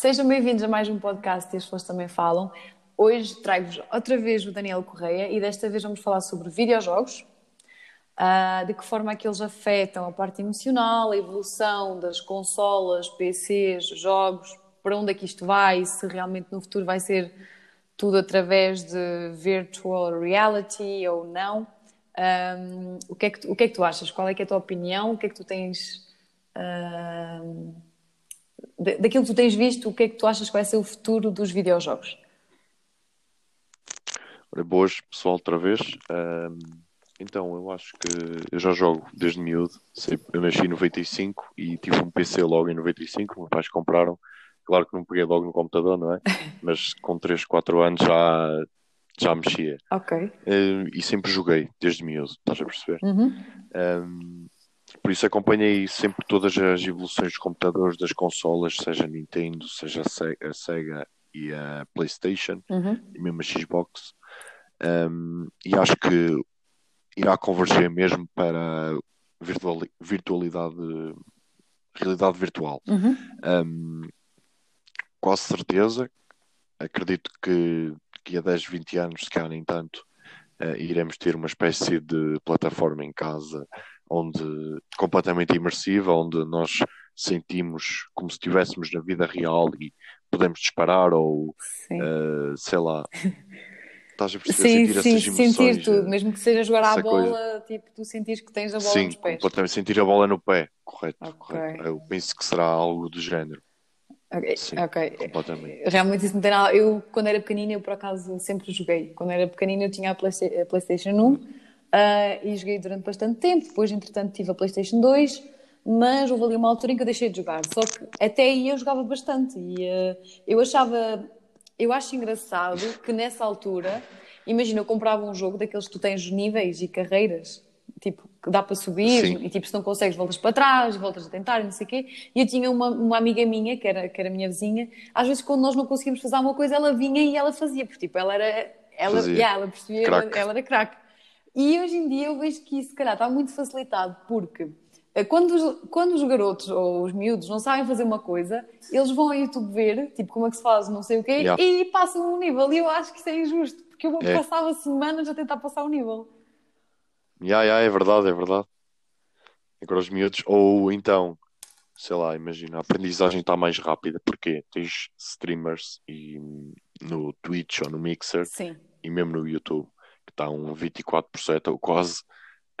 Sejam bem-vindos a mais um podcast e as pessoas também falam. Hoje trago-vos outra vez o Daniel Correia e desta vez vamos falar sobre videojogos, uh, de que forma é que eles afetam a parte emocional, a evolução das consolas, PCs, jogos, para onde é que isto vai, se realmente no futuro vai ser tudo através de virtual reality ou não. Um, o, que é que tu, o que é que tu achas? Qual é que é a tua opinião? O que é que tu tens... daquilo que tu tens visto, o que é que tu achas que vai ser o futuro dos videojogos? Ora, boas, pessoal, outra vez. Um, então, eu acho que eu já jogo desde miúdo. Eu nasci em 95 e tive um PC logo em 95. Meus pais compraram. Claro que não peguei logo no computador, não é? Mas com 3, 4 anos já, já mexia. Ok. e sempre joguei, desde miúdo, estás a perceber? Uhum. Um, por isso acompanhei sempre todas as evoluções dos computadores, das consolas, seja Nintendo, seja a Sega e a PlayStation, uhum. e mesmo a Xbox. Um, e acho que irá converger mesmo para virtualidade, realidade virtual. Uhum. Um, quase certeza, acredito que, que a 10, 20 anos, se calhar nem tanto, uh, iremos ter uma espécie de plataforma em casa onde completamente imersiva, onde nós sentimos como se estivéssemos na vida real e podemos disparar ou uh, sei lá. Estás a perceber? Sim, sentir sim, essas emoções, sentir tudo, eh, mesmo que seja jogar à bola, coisa. tipo, tu sentires que tens a bola sim, nos pés. completamente sentir a bola no pé, correto, Ok. correto. Eu penso que será algo do género. Ok, Sim, ok. completamente. Realmente isso não tem nada. Eu, quando era pequenina, eu por acaso sempre joguei. Quando era pequenina, eu tinha a, Playsta- a PlayStation 1 ah, e joguei durante bastante tempo. Depois, entretanto, tive a PlayStation 2, mas houve ali uma altura em que eu deixei de jogar. Só que até aí eu jogava bastante e ah, eu achava. Eu acho engraçado que nessa altura, imagina, eu comprava um jogo daqueles que tu tens níveis e carreiras. Tipo, que dá para subir Sim. e tipo, se não consegues, voltas para trás, voltas a tentar, e não sei o quê. E eu tinha uma, uma amiga minha, que era, que era minha vizinha, às vezes quando nós não conseguíamos fazer uma coisa, ela vinha e ela fazia, porque tipo, ela era, ela, yeah, ela percebia, ela era craque. E hoje em dia eu vejo que isso, se calhar, está muito facilitado, porque eh, quando os, quando os garotos ou os miúdos não sabem fazer uma coisa, eles vão ao YouTube ver, tipo, como é que se faz, não sei o quê, Yeah. e passam o nível. E eu acho que isso é injusto, porque eu É. passava semanas a tentar passar o nível. Ya, ya, é verdade, é verdade. Agora os miúdos, ou então, sei lá, imagina, a aprendizagem está mais rápida, porque tens streamers e no Twitch ou no Mixer Sim. e mesmo no YouTube, está um 24% ou quase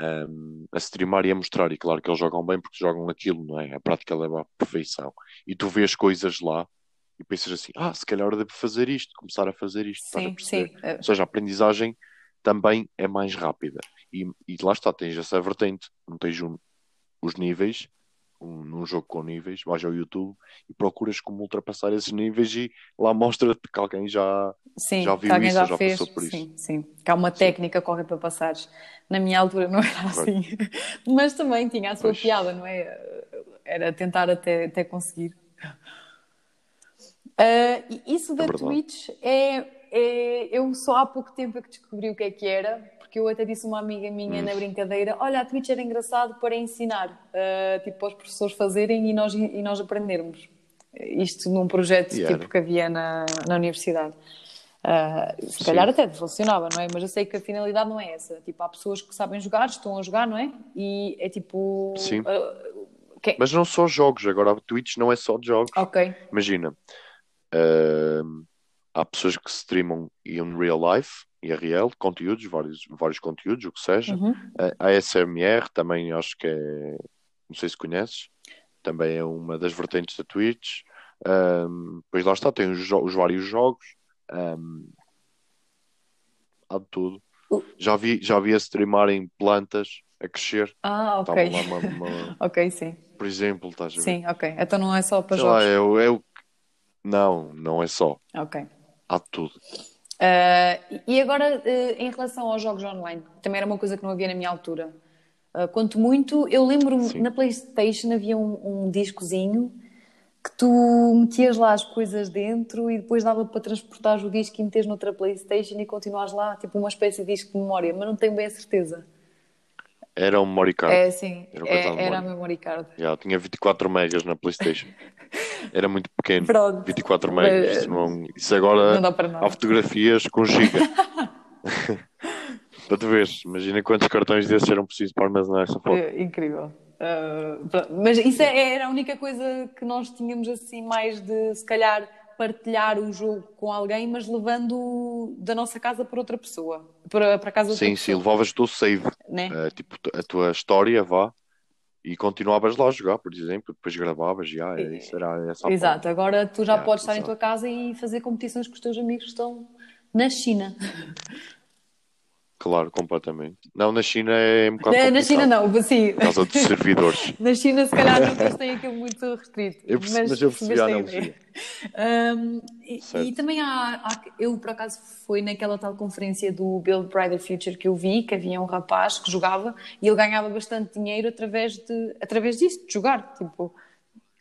um, a streamar e a mostrar, e claro que eles jogam bem porque jogam aquilo, não é? A prática leva à perfeição. E tu vês coisas lá e pensas assim, ah, se calhar devo fazer isto, começar a fazer isto, Sim, sim. Eh, Ou seja, a aprendizagem também é mais rápida. E, e lá está, tens essa vertente, não tens um- os níveis, um, num jogo com níveis, vais ao YouTube e procuras como ultrapassar esses níveis e lá mostra-te que alguém já. Sim, Já viu isso, já, já fez. passou por isso. Sim, sim. Que há uma técnica qualquer para passares. Na minha altura não era assim. Mas também tinha a sua Pois. piada, não é? Era tentar até, até conseguir. E isso da É. Twitch é, é- Eu só há pouco tempo é que descobri o que é que era, porque eu até disse a uma amiga Hum. minha na brincadeira: Olha, a Twitch era engraçado para ensinar, ah, tipo, para os professores fazerem e nós, e nós aprendermos. Isto num projeto tipo que havia na, na universidade. Ah, se Sim. calhar até funcionava, não é? Mas eu sei que a finalidade não é essa. Tipo, há pessoas que sabem jogar, estão a jogar, não é? E é tipo. Sim. que- Mas não só jogos, agora a Twitch não é só de jogos. Ok. Imagina, hum, há pessoas que streamam em real life, IRL, conteúdos, vários, vários conteúdos, o que seja. Uhum. A ASMR também acho que é, não sei se conheces, também é uma das vertentes da Twitch. Ahm, pois lá está, tem os, os vários jogos, ahm, há de tudo. Uh. Já vi, já vi a streamarem plantas a crescer. Ah, ok. lá uma, uma- Ok, sim. por exemplo, estás a ver? Sim, ok. Então não é só para Sei lá, jogos. é, o- é o- Não, não é só. Ok. Há de tudo. Ah, e agora, eh, em relação aos jogos online, também era uma coisa que não havia na minha altura. Ah, quanto muito, eu lembro-me Sim. na PlayStation havia um, um discozinho que tu metias lá as coisas dentro e depois dava para transportar o disco e meteres noutra PlayStation e continuares lá, tipo uma espécie de disco de memória, mas não tenho bem a certeza. Era um memory card. É sim, Era cartão é, era a memory card. Já, tinha 24 megas na PlayStation. era muito pequeno. Pronto. 24 megas. Mas- Isso, não, isso agora Não há fotografias com giga. para tu veres, imagina quantos cartões desses eram precisos para armazenar essa foto. É incrível. Pronto. mas isso é- era a única coisa que nós tínhamos assim mais de se calhar partilhar o jogo com alguém, mas levando da nossa casa para outra pessoa, para, para casa outra Sim, sim, pessoa, levavas tu o save, né? eh, tipo a tua história, vá, e continuavas lá a jogar, por exemplo, depois gravavas, já, é, isso era essa Exato, agora tu já Yeah, podes estar em exato. tua casa e fazer competições com os teus amigos que estão na China. Claro, completamente. Não, na China é um bocado Na, na China não, sim. Por causa dos servidores. Na China, se calhar, não eles têm aquilo muito restrito. Eu perce- mas eu percebi a percebeste analogia. Um, e, e também há, há- Eu, por acaso, foi naquela tal conferência do Build Brighter Future que eu vi, que havia um rapaz que jogava e ele ganhava bastante dinheiro através, de, através disso, de jogar. Tipo,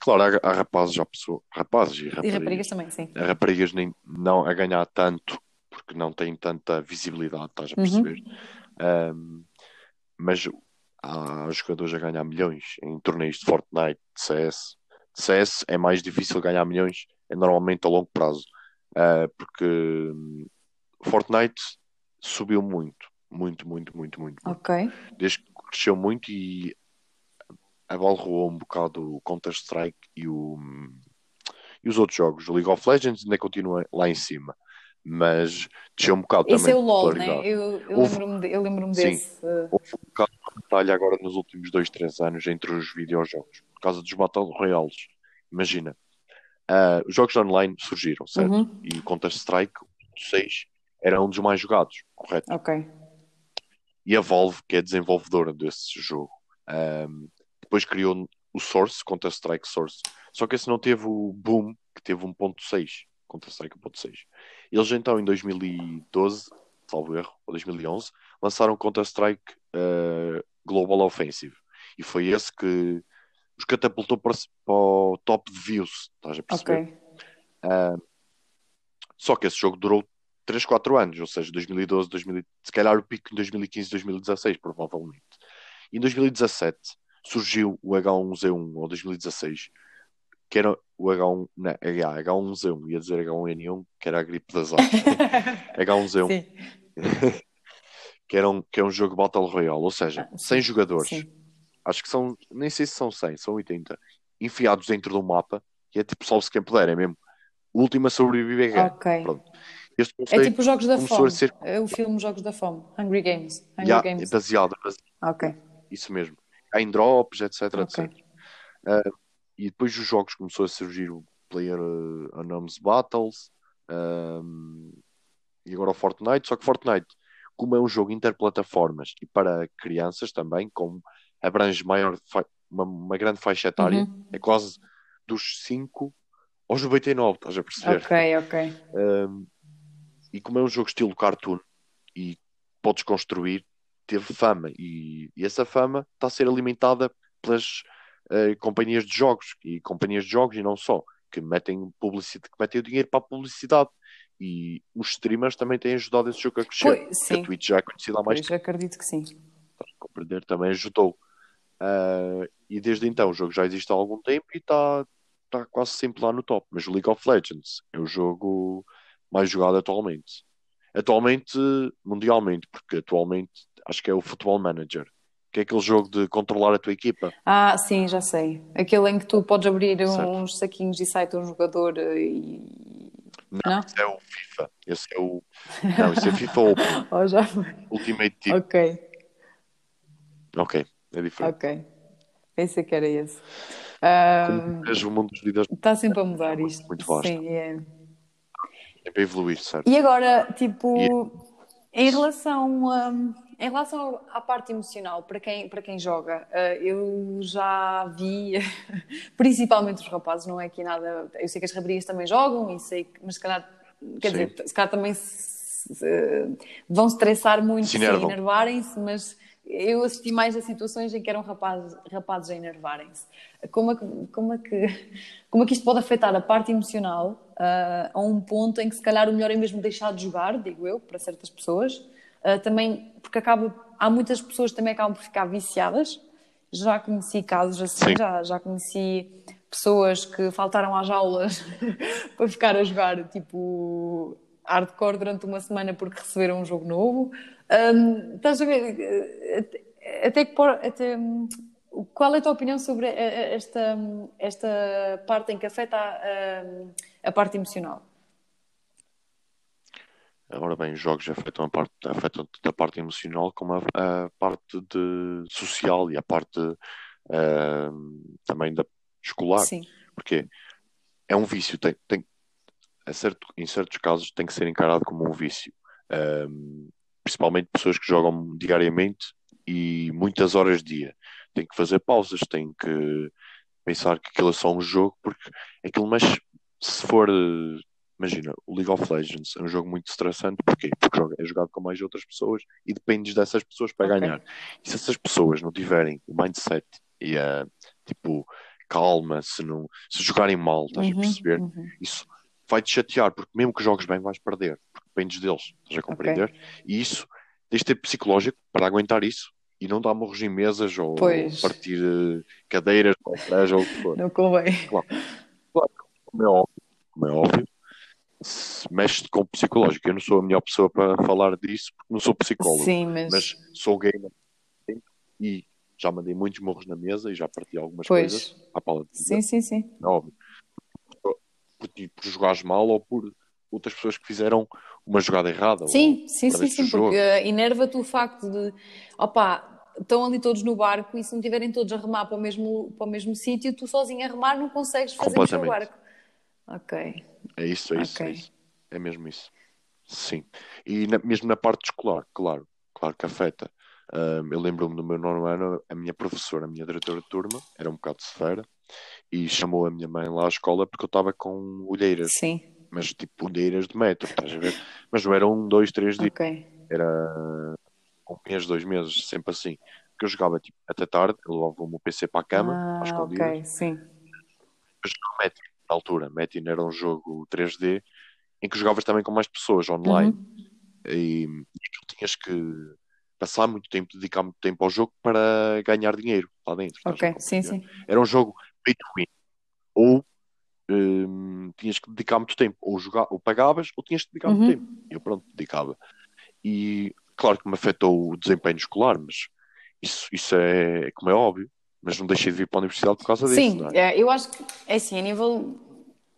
Claro, há, há rapazes, já pessoas, rapazes e e raparigas. raparigas também, sim. Há raparigas nem, não a ganhar tanto, porque não têm tanta visibilidade, estás a Uhum. perceber? Um, mas há jogadores a ganhar milhões em torneios de Fortnite, de CS. De CS é mais difícil ganhar milhões, é normalmente a longo prazo, Uh, porque hum, Fortnite subiu muito, muito, muito, muito, muito. muito. Ok. Desde que cresceu muito e abalroou um bocado o Counter-Strike e, o, e os outros jogos. O League of Legends ainda continua lá em cima, mas desceu um bocado Esse também é o LOL, né? Eu, eu lembro-me de- Sim. desse. uh, Houve um bocado de batalha agora nos últimos dois, três anos entre os videojogos, por causa dos Battle Royales. Imagina, ah, os jogos online surgiram, certo? Uhum. E o Counter-Strike 6 era um dos mais jogados, correto? Ok. e a Valve, que é desenvolvedora desse jogo, ahm, depois criou o Source, Counter-Strike Source. Só que esse não teve o boom que teve 1.6, Counter-Strike 1.6. Eles então, em 2012, salvo erro, ou 2011, lançaram Counter-Strike ah, Global Offensive. E foi esse que os catapultou para, para o top de views, estás a perceber? Ok. Só que esse jogo durou 3, 4 anos, ou seja, 2012, 2000, se calhar o pico em 2015, 2016, provavelmente. E em 2017 surgiu o H1Z1, ou 2016, que era o H1, não, H, H1Z1, ia dizer H1N1, que era a gripe das aves. H1Z1, Sim. que, era um, que é um jogo Battle Royale, ou seja, Ah, sim, 100 jogadores, Sim. acho que são, nem sei se são 100, são 80, enfiados dentro de um mapa, e é tipo salve-se quem puder, é mesmo. O último a sobreviver ganha. Ok. Pronto. Este É tipo os Jogos da Fome. ser- É o filme Jogos da Fome. Hungry Games. Hungry é Games. baseado, baseado, Ok. isso mesmo. Em drops, etc, Ok. etc. Ah, e depois dos jogos começou a surgir o Player uh, Unknowns Battles ahm, e agora o Fortnite. Só que Fortnite, como é um jogo interplataformas e para crianças também, como abrange maior uma, uma grande faixa etária, Uhum. é quase dos 5 aos 99, estás a perceber? Ok, ok. Um, e como é um jogo estilo cartoon e podes construir, teve fama e, e essa fama está a ser alimentada pelas eh, companhias de jogos e companhias de jogos e não só, que metem publicidade, que metem o dinheiro para a publicidade e os streamers também têm ajudado esse jogo a crescer. Porque sim. a Twitch já é conhecida há mais Pois, acredito que sim. tempo, compreender também ajudou. Ah, e desde então o jogo já existe há algum tempo e está está quase sempre lá no top. Mas o League of Legends é o jogo mais jogado atualmente. Atualmente, mundialmente, porque atualmente acho que é o Football Manager, que é aquele jogo de controlar a tua equipa. Ah, sim, já sei. Aquele em que tu podes abrir Certo. uns saquinhos e sai-te um jogador eh, e. Não? Esse é o FIFA. Esse é o. Não, esse é FIFA Open, Oh, já foi. Ultimate Team. Ok, Ok, é diferente. ok. Pensei que era esse. Como vês, o mundo dos líderes Está sempre a mudar isto. Muito vasto. Sim, é. é para evoluir, certo? E agora, tipo, E- em relação, a, em relação à parte emocional, para quem, para quem joga, eh, eu já vi, principalmente os rapazes, não é aqui nada. Eu sei que as raparigas também jogam, e sei mas se calhar, quer Sim. dizer, se calhar também se- se- vão estressar muito Se enervarem-se, mas eu assisti mais a situações em que eram rapazes, rapazes a enervarem-se. Como é, que, como, é que, como é que isto pode afetar a parte emocional ah, a um ponto em que se calhar o melhor é mesmo deixar de jogar, digo eu, para certas pessoas. Ah, também, porque acaba, há muitas pessoas que também acabam por ficar viciadas. Já conheci casos assim, Sim. já, já conheci pessoas que faltaram às aulas para ficar a jogar tipo hardcore durante uma semana porque receberam um jogo novo. Um, estás a ver? Até que até, qual é a tua opinião sobre esta, esta parte em que afeta a, a parte emocional? Ora bem, os jogos afetam, a parte, afetam tanto a parte emocional como a, a parte de social e a parte uh, também da escolar. Sim. Porque é um vício, tem, tem, certo, em certos casos tem que ser encarado como um vício. Um, principalmente pessoas que jogam diariamente e muitas horas dia. Tem que fazer pausas, tem que pensar que aquilo é só um jogo, porque aquilo mexe, se for imagina, o League of Legends é um jogo muito estressante, porquê? Porque é jogado com mais outras pessoas e dependes dessas pessoas para okay. ganhar. E se essas pessoas não tiverem o mindset e a tipo calma, se não se jogarem mal, estás uhum, a perceber? Uhum. Isso vai-te chatear, porque mesmo que jogues bem vais perder, porque dependes deles, estás a compreender? Okay. E isso tens de ter psicológico para aguentar isso e não dar morros em mesas ou pois. partir uh, cadeiras ou ou o que for. Não convém. Claro, claro como é óbvio, como é óbvio mexe com o psicológico. Eu não sou a melhor pessoa para falar disso, porque não sou psicólogo, Sim, mas... mas sou gamer e já mandei muitos morros na mesa e já parti algumas pois. coisas à pala de Sim, sim, sim. É óbvio. Por, por, por jogares mal ou por outras pessoas que fizeram uma jogada errada. Sim, sim, sim, sim, porque enerva-te o facto de, opa, estão ali todos no barco e se não estiverem todos a remar para o mesmo, para o mesmo sítio, tu sozinho a remar não consegues fazer o barco. Ok. É isso, é isso, okay. é isso. É mesmo isso. Sim. E na, mesmo na parte escolar, claro, claro que afeta. Um, eu lembro-me do meu nono ano, a minha professora, a minha diretora de turma, era um bocado severa, e chamou a minha mãe lá à escola porque eu estava com olheiras. Sim. Mas tipo olheiras de metro, estás a ver? Mas não eram um, dois, três dias. Okay. Era um mês, dois meses, sempre assim. Que eu jogava tipo até tarde, eu levava o meu PC para a cama, ah, às escondidas. Ok, sim. Mas no metro, na altura. Metin era um jogo 3D em que jogavas também com mais pessoas online uhum. e, e tu tinhas que passar muito tempo, dedicar muito tempo ao jogo para ganhar dinheiro lá dentro. Ok, sim, sim. Era um jogo pay to win. Ou um, tinhas que dedicar muito tempo, ou, jogar, ou pagavas, ou tinhas que dedicar uhum. muito tempo. Eu pronto, dedicava. E claro que me afetou o desempenho escolar, mas isso, isso é como é óbvio mas não deixei de vir para a universidade por causa disso. Sim, é? eu acho que é assim, a nível.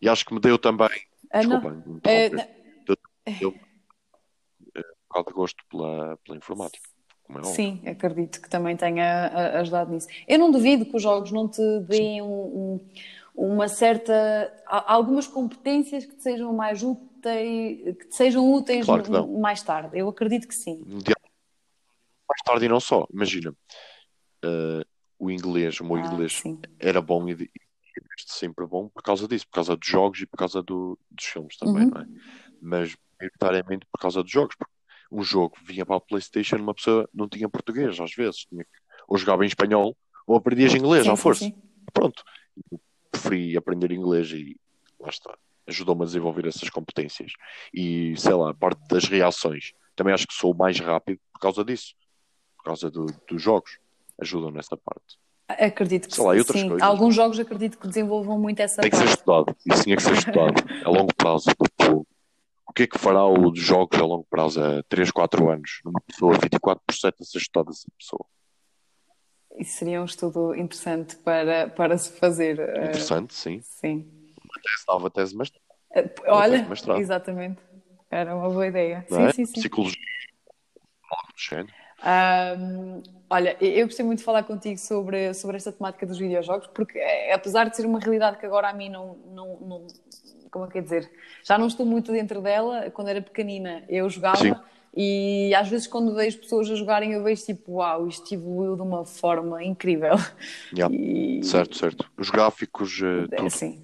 E acho que me deu também. Ah, desculpa, não. É, deu, deu um bocado de gosto pela, pela informática. É Sim, acredito que também tenha ajudado nisso. Eu não duvido que os jogos não te deem um, um, uma certa. algumas competências que te sejam mais úteis, que te sejam úteis claro mais tarde. Eu acredito que sim. Mais tarde e não só. Imagina. Uh, o inglês, o meu ah, inglês sim. era bom e, sempre bom por causa disso, por causa dos jogos e por causa do, dos filmes também, uhum. não é? Mas maioritariamente por causa dos jogos, porque um jogo vinha para a Playstation uma pessoa não tinha português às vezes, tinha ou jogava em espanhol ou aprendias inglês sim, à força. Sim, Pronto, eu preferi aprender inglês e lá está, ajudou-me a desenvolver essas competências. E sei lá, a parte das reações, também acho que sou mais rápido por causa disso, por causa do, dos jogos ajudam nessa parte. Acredito que Sei lá, sim. Coisas. Alguns jogos acredito que desenvolvam muito essa Tem que parte. ser estudado. Isso tinha que ser estudado a longo prazo. Tipo, o que é que fará os jogos a longo prazo a 3, 4 anos? Numa pessoa, 24% a ser estudado essa pessoa. Isso seria um estudo interessante para, para se fazer. Eh, interessante, sim. Sim. Uma tese nova, tese mestrado. Uh, olha, exatamente. Era uma boa ideia. Não sim, é? sim, sim. Psicologia. Algo do género. Um, olha, eu gostei muito de falar contigo sobre, sobre esta temática dos videojogos, porque eh, apesar de ser uma realidade que agora a mim não, não, não como é que é dizer, já não estou muito dentro dela, quando era pequenina eu jogava Sim. e às vezes quando vejo pessoas a jogarem eu vejo tipo, uau, isto evoluiu de uma forma incrível. Yeah. E... Certo, certo. Os gráficos, uh, tudo. Sim.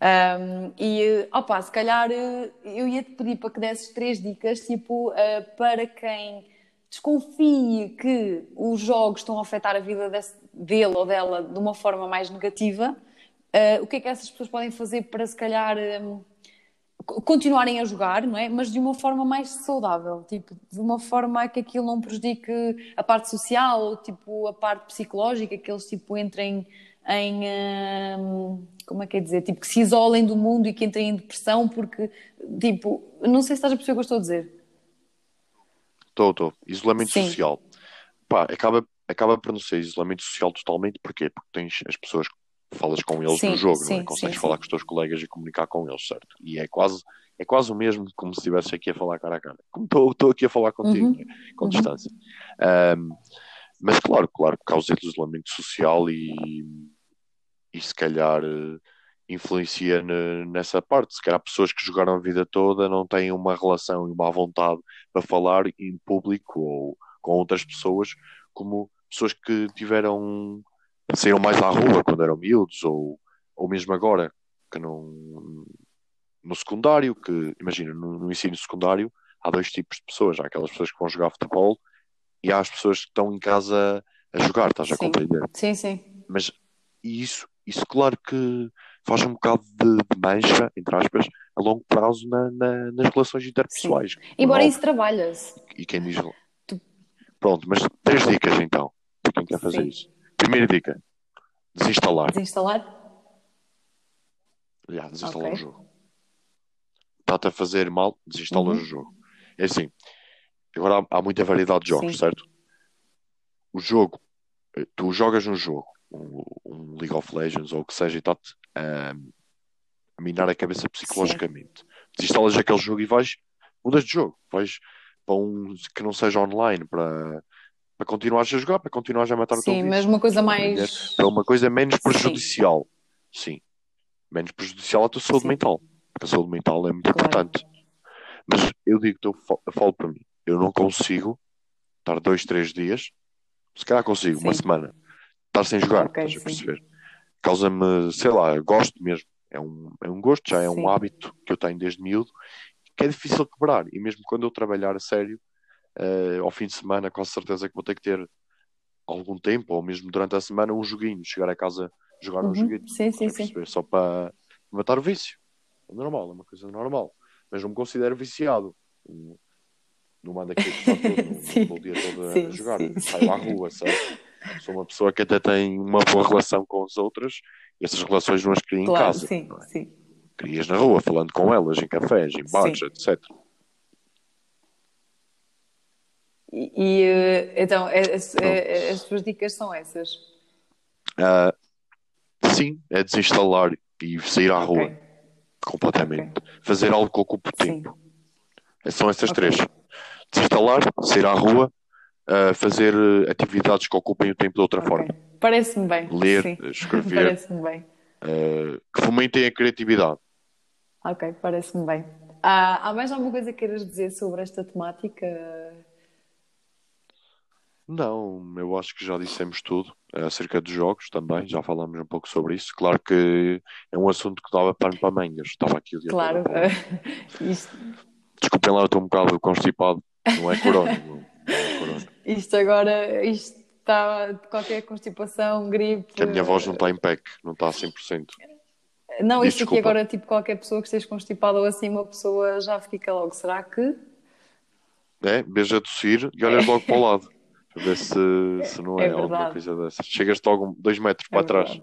Um, e opa, se calhar eu ia-te pedir para que desses três dicas, tipo, uh, para quem desconfie que os jogos estão a afetar a vida desse, dele ou dela de uma forma mais negativa, uh, o que é que essas pessoas podem fazer para se calhar um, continuarem a jogar, não é? Mas de uma forma mais saudável, tipo, de uma forma que aquilo não prejudique a parte social ou tipo a parte psicológica, que eles tipo entrem em hum, como é que é dizer? Tipo, que se isolem do mundo e que entrem em depressão porque, tipo, não sei se estás a perceber o que eu estou a dizer. Estou, estou. Isolamento Sim. social. Pá, acaba, acaba por não ser isolamento social totalmente, porquê? Porque tens as pessoas falas com eles Sim, no jogo, sim, não é? Consegues sim, falar com os teus colegas e comunicar com eles, certo? E é quase, é quase o mesmo como se estivesse aqui a falar cara a cara. Como estou aqui a falar contigo, Uhum, né? com uhum. distância. Ahm, mas claro, claro, que causa isolamento social e, e se calhar eh, influencia ne- nessa parte. Se calhar pessoas que jogaram a vida toda não têm uma relação e uma vontade para falar em público ou com outras pessoas, como pessoas que tiveram, saíram mais à rua quando eram miúdos ou, ou mesmo agora, que não, no secundário, que imagina, no, no ensino secundário há dois tipos de pessoas. Há aquelas pessoas que vão jogar futebol e há as pessoas que estão em casa a jogar, estás a Sim, compreender? sim, sim. Mas isso, isso claro que faz um bocado de, de mancha, entre aspas, a longo prazo na- na- nas relações Sim. interpessoais. Embora Não- isso trabalha-se. e quem diz. Tu- Pronto, mas três dicas então, para quem quer fazer Sim. isso. Primeira dica: desinstalar. Desinstalar? Já, desinstalar Ok. o jogo. Está-te a fazer mal, desinstalas Uhum. o jogo. É assim, agora há, há muita variedade de jogos, Sim. certo? O jogo, eh, tu jogas um jogo, um, League of Legends ou o que seja, e está-te a, a minar a cabeça psicologicamente. Desinstalas aquele jogo e vais, mudas de jogo, vais para um que não seja online para, para continuares a jogar, para continuares a matar o teu Sim, mas uma coisa mais. Para uma coisa menos Sim. prejudicial. Sim. Menos prejudicial à tua saúde Sim. mental. Porque a saúde mental é muito Claro. importante. Mas eu digo, eu fa- eu falo para mim, eu não consigo estar dois, três dias, se calhar consigo, uma Sim. semana, estar sem jogar, Ok, estás a sim. perceber? Causa-me, sei lá, gosto mesmo. É um, é um gosto, já é Sim. um hábito que eu tenho desde miúdo, que é difícil quebrar. E mesmo quando eu trabalhar a sério, eh, ao fim de semana, com certeza que vou ter que ter algum tempo, ou mesmo durante a semana, um joguinho, chegar a casa, jogar um Uhum. joguinho, Sim, sim, sim. Só para matar o vício. É normal, é uma coisa normal. Mas não me considero viciado. Não- mando aqui o Sim. dia todo a Sim, jogar. sim, Saio à rua, sabe? Sou uma pessoa que até tem uma boa relação com as outras e essas relações não as cria em Claro, casa. sim, é? sim. Crias na rua, falando com elas, em cafés, em bares, Sim. etc. E, e, eh, então, é- as, é- as tuas dicas são essas. Ah, sim, é desinstalar e sair à rua Ok. completamente. Fazer algo que ocupe o Sim. tempo. São essas Ok. três. Desinstalar, sair à rua, ah, fazer atividades que ocupem o tempo de outra Ok. forma. Parece-me bem. Ler, Sim. escrever, Parece-me bem. ah, que fomentem a criatividade. Ok, parece-me bem. Há, há mais alguma coisa que queiras dizer sobre esta temática? Não, eu acho que já dissemos tudo acerca dos jogos também, já falámos um pouco sobre isso. Claro que é um assunto que dava pano para mangas. Estava aqui o dia Claro, isto, Desculpem lá, eu estou um bocado constipado. Não é corona, não é corona. Isto agora, isto está qualquer constipação, gripe. Que a minha voz não está em PEC, não está a 100%. Não, Diz isto aqui agora, tipo, qualquer pessoa que esteja constipada ou assim, uma pessoa já fica logo. Será que? É, veja a tossir e olhas logo para o lado. Para ver se, se não é, É alguma coisa dessas. Chegas logo dois metros É para trás.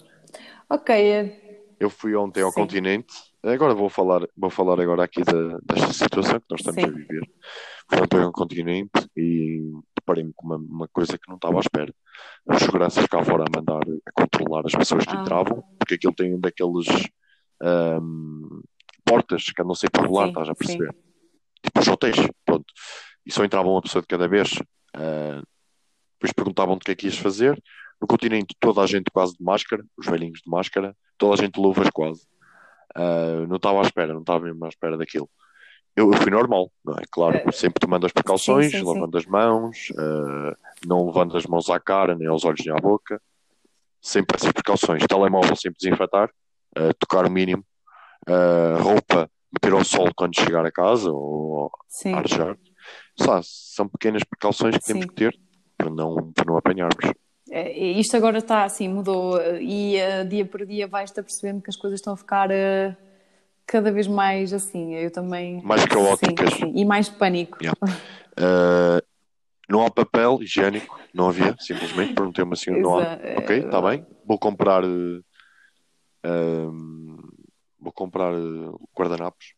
Ok, Eu fui ontem ao Sim. continente. Agora vou falar, vou falar agora aqui da, desta situação que nós estamos Sim. a viver. Fui ontem ao continente e deparei-me com uma, uma coisa que não estava à espera. Os seguranças cá fora a mandar a controlar as pessoas que Ah. entravam, porque aquilo tem um daqueles ahm, portas que andam sempre a rolar, Sim, estás a sim. perceber? Tipo os hotéis, pronto. E só entrava uma pessoa de cada vez. Ah, depois perguntavam-te o que é que ias fazer. No continente, toda a gente quase de máscara, os velhinhos de máscara, toda a gente de luvas quase. Ah, não estava à espera, não estava mesmo à espera daquilo. Eu, fui normal, não é? Claro, É. sempre tomando as precauções, Sim, sim, sim. lavando as mãos, ah, não levando as mãos à cara, nem aos olhos, nem à boca. Sempre essas precauções. Telemóvel sempre desinfetar, ah, tocar o mínimo. Ah, roupa, meter ao sol quando chegar a casa ou sim. arejar. Sabe, são pequenas precauções que temos Sim. que ter para não, para não apanharmos. É, Isto agora está assim, mudou e dia por dia vais-te apercebendo que as coisas estão a ficar cada vez mais assim. Eu também. Mais caóticas. Sim, sim. E mais pânico. Yeah. Uh, Não há papel higiênico, não havia, simplesmente. Perguntei-me assim, não há. Ok, é está bem. Vou comprar. eh, ehm, vou comprar eh, guardanapos.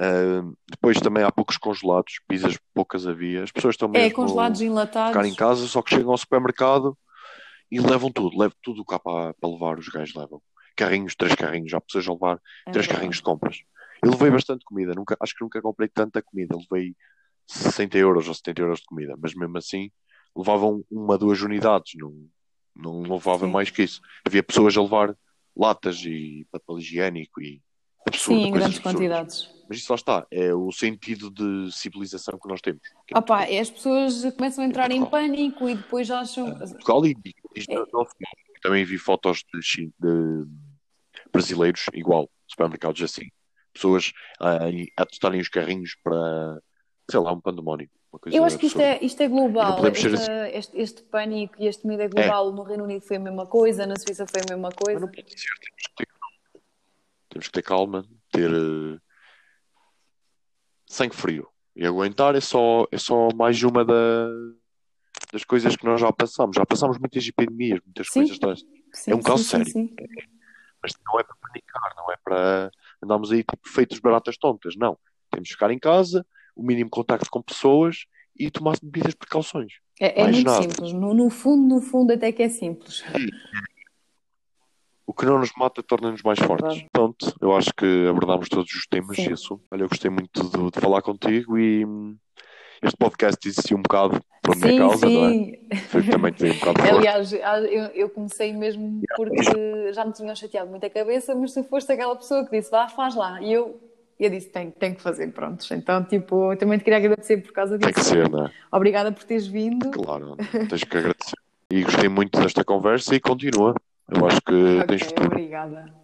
Ehm, depois também há poucos congelados, pizzas poucas havia. As pessoas estão É, mesmo congelados a ficar em enlatados. casa, só que chegam ao supermercado e levam tudo, levam tudo cá para, para levar, os gajos levam. Carrinhos, três carrinhos, já pessoas a levar É três carrinhos de compras. Eu levei bastante comida, nunca, acho que nunca comprei tanta comida, levei 60 euros ou 70 euros de comida, mas mesmo assim levavam uma, duas unidades, não, não levava Sim. mais que isso. Havia pessoas a levar latas e papel higiênico e absurdo, Sim, em grandes absurdas. quantidades. Mas isso lá está, é o sentido de civilização que nós temos. que é Opa, as pessoas começam a entrar em Portugal. pânico e depois acham. Portugal e, e É. também vi fotos de, de brasileiros igual, supermercados assim, pessoas ah, em- a testarem os carrinhos para, sei lá, um pandemónio. Eu acho que isto é, isto é global. ser Esta- este, este pânico e este medo é global. No Reino Unido foi a mesma coisa, na Suíça foi a mesma coisa. não pode ser, temos que ter calma. Temos que ter calma, ter eh, sangue frio. E aguentar é só, é só mais uma da- das coisas que nós já passamos. Já passamos muitas epidemias, muitas Sim. coisas. Sim, é um caso sim, sério. Mas não é para panicar, não é para andarmos aí tipo, feitos baratas tontas, não. Temos que ficar em casa, o mínimo contacto com pessoas e tomar medidas de precauções. É, é muito nada. simples. No, no fundo, no fundo, até que é simples. O que não nos mata torna-nos mais fortes. Verdade. Pronto, eu acho que abordámos todos os temas Sim. e isso. Olha, eu gostei muito de, de falar contigo e hum, este podcast existiu um bocado pela minha Sim, causa, não é? sim. Foi também dei um bocado. Aliás, eu, eu comecei mesmo porque já me tinham chateado muito a cabeça, mas tu foste aquela pessoa que disse, vá, faz lá. E eu, eu disse, tenho, tenho que fazer, prontos. Então, tipo, eu também te queria agradecer por causa Tem que disso. ser, não é? Obrigada por teres vindo. Claro, tens que agradecer. E gostei muito desta conversa e continua. Eu acho que tens Ok, futuro. obrigada.